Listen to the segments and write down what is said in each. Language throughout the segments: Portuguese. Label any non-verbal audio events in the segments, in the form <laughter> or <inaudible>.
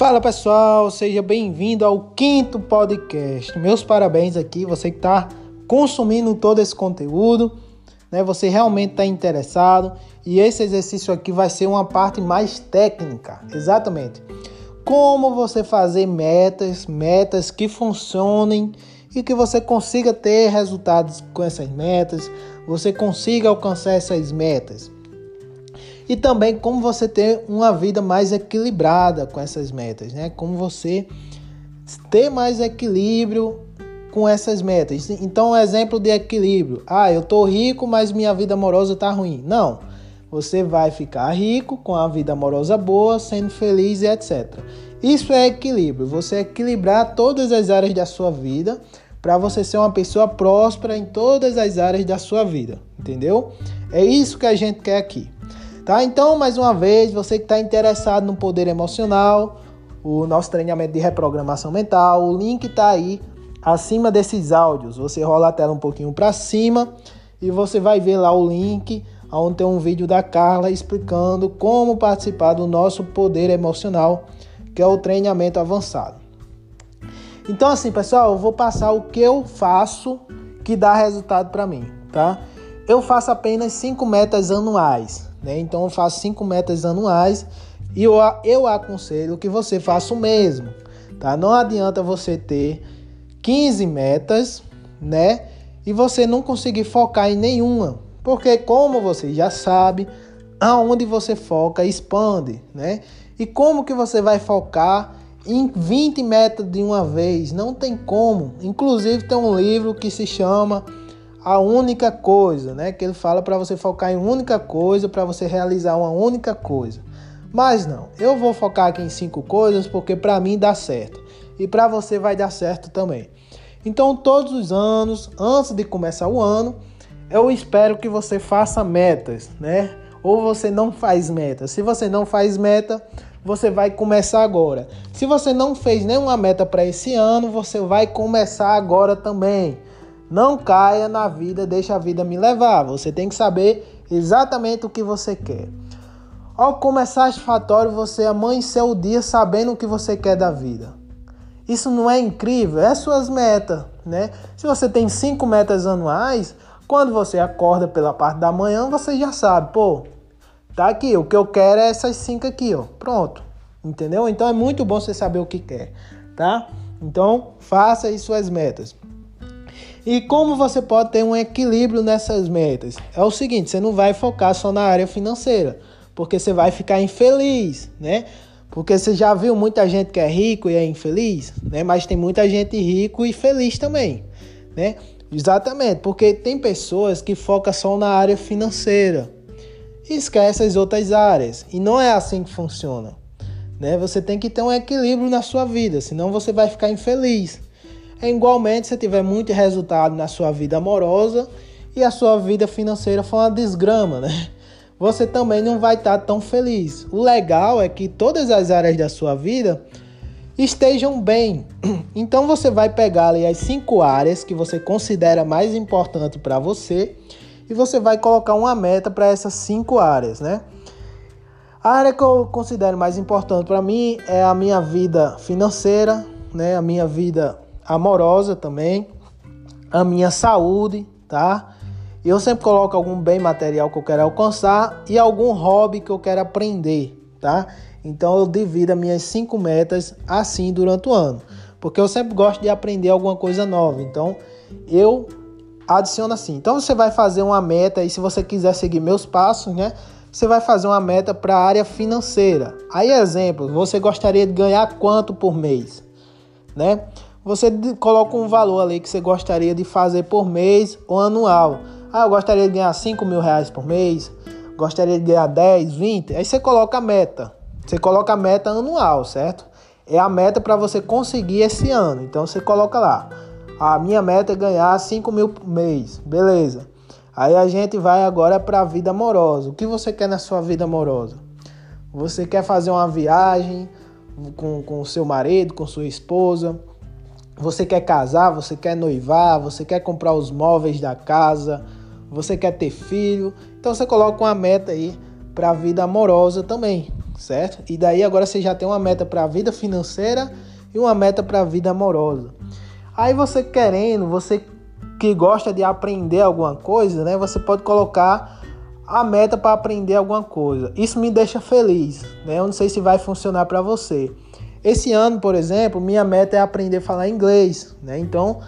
Fala pessoal, seja bem-vindo ao quinto podcast. Meus parabéns aqui, você que está consumindo todo esse conteúdo, né? Você realmente está interessado e esse exercício aqui vai ser uma parte mais técnica, exatamente. Como você fazer metas, metas que funcionem e que você consiga ter resultados com essas metas, você consiga alcançar essas metas. E também como você ter uma vida mais equilibrada com essas metas, né? Como você ter mais equilíbrio com essas metas. Então, um exemplo de equilíbrio. Ah, eu tô rico, mas minha vida amorosa tá ruim. Não. Você vai ficar rico com a vida amorosa boa, sendo feliz e etc. Isso é equilíbrio. Você equilibrar todas as áreas da sua vida para você ser uma pessoa próspera em todas as áreas da sua vida, entendeu? É isso que a gente quer aqui. Tá? Então, mais uma vez, você que está interessado no poder emocional, o nosso treinamento de reprogramação mental, o link está aí acima desses áudios. Você rola a tela um pouquinho para cima e você vai ver lá o link onde tem um vídeo da Carla explicando como participar do nosso poder emocional, que é o treinamento avançado. Então assim, pessoal, eu vou passar o que eu faço que dá resultado para mim, tá? Eu faço apenas cinco metas anuais. Né? Então eu faço cinco metas anuais e eu, eu aconselho que você faça o mesmo. Tá? Não adianta você ter 15 metas, né? E você não conseguir focar em nenhuma. Porque como você já sabe, aonde você foca expande, né? E como que você vai focar em 20 metas de uma vez? Não tem como. Inclusive tem um livro que se chama a única coisa, né? Que ele fala para você focar em única coisa, para você realizar uma única coisa. Mas não, eu vou focar aqui em cinco coisas porque para mim dá certo e para você vai dar certo também. Então, todos os anos, antes de começar o ano, eu espero que você faça metas, né? Ou você não faz meta. Se você não faz meta, você vai começar agora. Se você não fez nenhuma meta para esse ano, você vai começar agora também. Não caia na vida, deixa a vida me levar. Você tem que saber exatamente o que você quer. Ao começar satisfatório, você amanhecer o dia sabendo o que você quer da vida. Isso não é incrível? É suas metas, né? Se você tem cinco metas anuais, quando você acorda pela parte da manhã, você já sabe, pô, tá aqui, o que eu quero é essas cinco aqui, ó. Pronto. Entendeu? Então é muito bom você saber o que quer, tá? Então, faça aí suas metas. E como você pode ter um equilíbrio nessas metas? É o seguinte, você não vai focar só na área financeira, porque você vai ficar infeliz, né? Porque você já viu muita gente que é rico e é infeliz, né? Mas tem muita gente rico e feliz também, né? Exatamente, porque tem pessoas que focam só na área financeira e esquecem as outras áreas. E não é assim que funciona, né? Você tem que ter um equilíbrio na sua vida, senão você vai ficar infeliz. É igualmente se tiver muito resultado na sua vida amorosa e a sua vida financeira for uma desgrama, né? Você também não vai estar tão feliz. O legal é que todas as áreas da sua vida estejam bem. <clears throat> Então você vai pegar ali as cinco áreas que você considera mais importante para você e você vai colocar uma meta para essas cinco áreas, né? A área que eu considero mais importante para mim é a minha vida financeira, né? A minha vida amorosa também, a minha saúde, tá? Eu sempre coloco algum bem material que eu quero alcançar e algum hobby que eu quero aprender, tá? Então eu divido as minhas cinco metas assim durante o ano, porque eu sempre gosto de aprender alguma coisa nova. Então eu adiciono assim. Então você vai fazer uma meta e se você quiser seguir meus passos, né? Você vai fazer uma meta para a área financeira. Aí exemplo, você gostaria de ganhar quanto por mês, né? Você coloca um valor ali que você gostaria de fazer por mês ou anual. Ah, eu gostaria de ganhar 5 mil reais por mês, gostaria de ganhar 10, 20. Aí você coloca a meta. Você coloca a meta anual, certo? É a meta para você conseguir esse ano. Então você coloca lá. A minha meta é ganhar 5 mil por mês. Beleza. Aí a gente vai agora para a vida amorosa. O que você quer na sua vida amorosa? Você quer fazer uma viagem com o seu marido, com sua esposa? Você quer casar, você quer noivar, você quer comprar os móveis da casa, você quer ter filho. Então você coloca uma meta aí para a vida amorosa também, certo? E daí agora você já tem uma meta para a vida financeira e uma meta para a vida amorosa. Aí você querendo, você que gosta de aprender alguma coisa, né? Você pode colocar a meta para aprender alguma coisa. Isso me deixa feliz, né? Eu não sei se vai funcionar para você. Esse ano, por exemplo, minha meta é aprender a falar inglês, né? Então,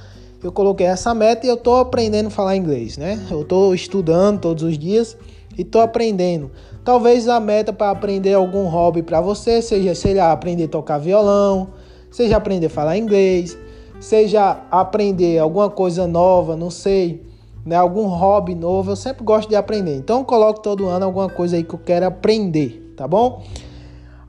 eu coloquei essa meta e eu estou aprendendo a falar inglês, né? Eu estou estudando todos os dias e estou aprendendo. Talvez a meta para aprender algum hobby para você seja, sei lá, aprender a tocar violão, seja aprender a falar inglês, seja aprender alguma coisa nova, não sei, né, algum hobby novo. Eu sempre gosto de aprender. Então coloco todo ano alguma coisa aí que eu quero aprender, tá bom?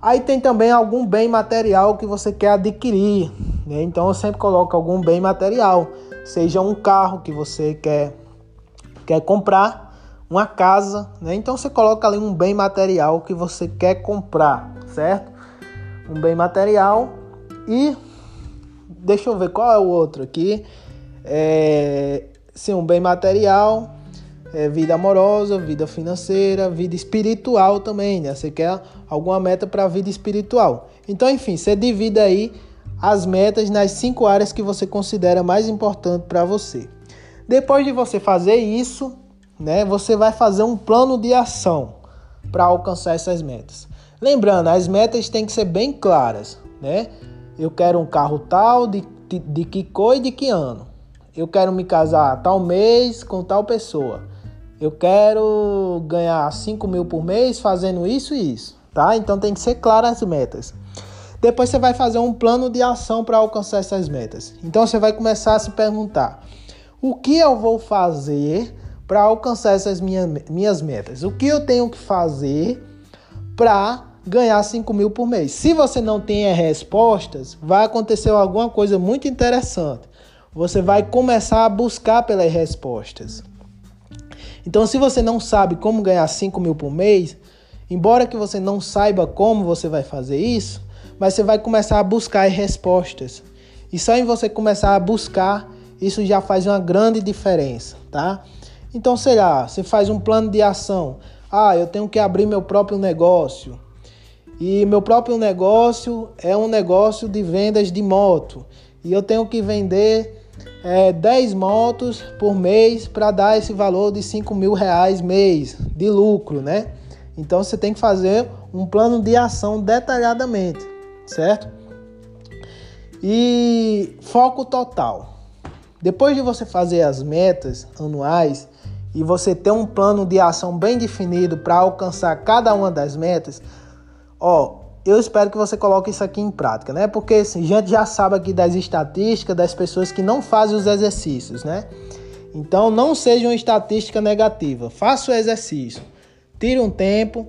Aí tem também algum bem material que você quer adquirir, né? Então eu sempre coloco algum bem material, seja um carro que você quer quer comprar, uma casa, né? Então você coloca ali um bem material que você quer comprar, certo? Um bem material e deixa eu ver qual é o outro aqui. É, sim, um bem material, é, vida amorosa, vida financeira, vida espiritual também, né? Você quer alguma meta para a vida espiritual. Então, enfim, você divide aí as metas nas cinco áreas que você considera mais importante para você. Depois de você fazer isso, né, você vai fazer um plano de ação para alcançar essas metas. Lembrando, as metas têm que ser bem claras, né? Eu quero um carro tal, de, de, de que cor e de que ano. Eu quero me casar tal mês com tal pessoa. Eu quero ganhar 5 mil por mês fazendo isso e isso, tá? Então tem que ser claras as metas. Depois você vai fazer um plano de ação para alcançar essas metas. Então você vai começar a se perguntar: o que eu vou fazer para alcançar essas minhas, minhas metas? O que eu tenho que fazer para ganhar 5 mil por mês? Se você não tem respostas, vai acontecer alguma coisa muito interessante. Você vai começar a buscar pelas respostas. Então, se você não sabe como ganhar 5 mil por mês, embora que você não saiba como você vai fazer isso, mas você vai começar a buscar as respostas. E só em você começar a buscar, isso já faz uma grande diferença, tá? Então, sei lá, você faz um plano de ação. Ah, eu tenho que abrir meu próprio negócio. E meu próprio negócio é um negócio de vendas de moto. E eu tenho que vender é, 10 motos por mês para dar esse valor de 5 mil reais mês de lucro, né? Então você tem que fazer um plano de ação detalhadamente, certo? E foco total. Depois de você fazer as metas anuais e você ter um plano de ação bem definido para alcançar cada uma das metas, ó, eu espero que você coloque isso aqui em prática, né? Porque assim, a gente já sabe aqui das estatísticas das pessoas que não fazem os exercícios, né? Então não seja uma estatística negativa. Faça o exercício. Tire um tempo,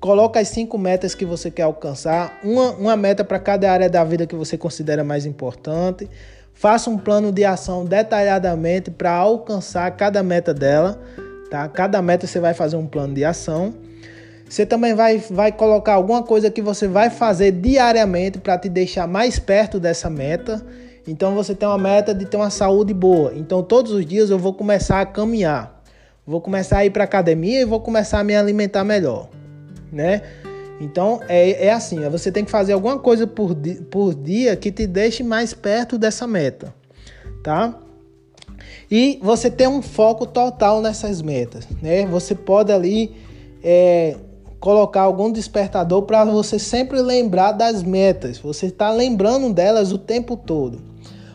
coloque as cinco metas que você quer alcançar, uma, uma meta para cada área da vida que você considera mais importante. Faça um plano de ação detalhadamente para alcançar cada meta dela, tá? Cada meta você vai fazer um plano de ação. Você também vai, vai colocar alguma coisa que você vai fazer diariamente para te deixar mais perto dessa meta. Então você tem uma meta de ter uma saúde boa. Então todos os dias eu vou começar a caminhar. Vou começar a ir para academia e vou começar a me alimentar melhor, né? Então é, é assim, você tem que fazer alguma coisa por, por dia que te deixe mais perto dessa meta, tá? E você tem um foco total nessas metas, né? Você pode ali é, colocar algum despertador para você sempre lembrar das metas. Você está lembrando delas o tempo todo.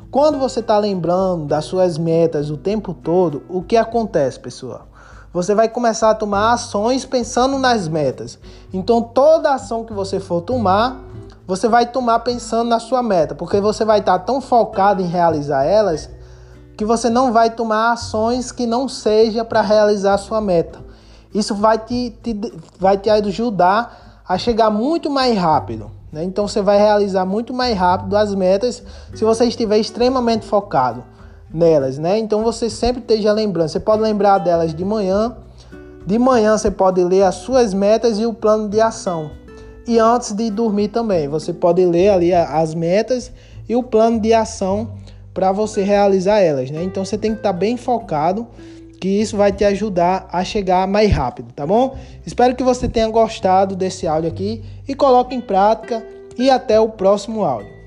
Quando você está lembrando das suas metas o tempo todo, o que acontece, pessoal? Você vai começar a tomar ações pensando nas metas. Então, toda ação que você for tomar, você vai tomar pensando na sua meta, porque você vai estar tão focado em realizar elas que você não vai tomar ações que não seja para realizar a sua meta. Isso vai te, te, vai te ajudar a chegar muito mais rápido. Né? Então você vai realizar muito mais rápido as metas se você estiver extremamente focado nelas. Né? Então você sempre esteja lembrando. Você pode lembrar delas de manhã. De manhã você pode ler as suas metas e o plano de ação. E antes de dormir também, você pode ler ali as metas e o plano de ação para você realizar elas. Né? Então você tem que estar bem focado que isso vai te ajudar a chegar mais rápido, tá bom? Espero que você tenha gostado desse áudio aqui e coloque em prática e até o próximo áudio.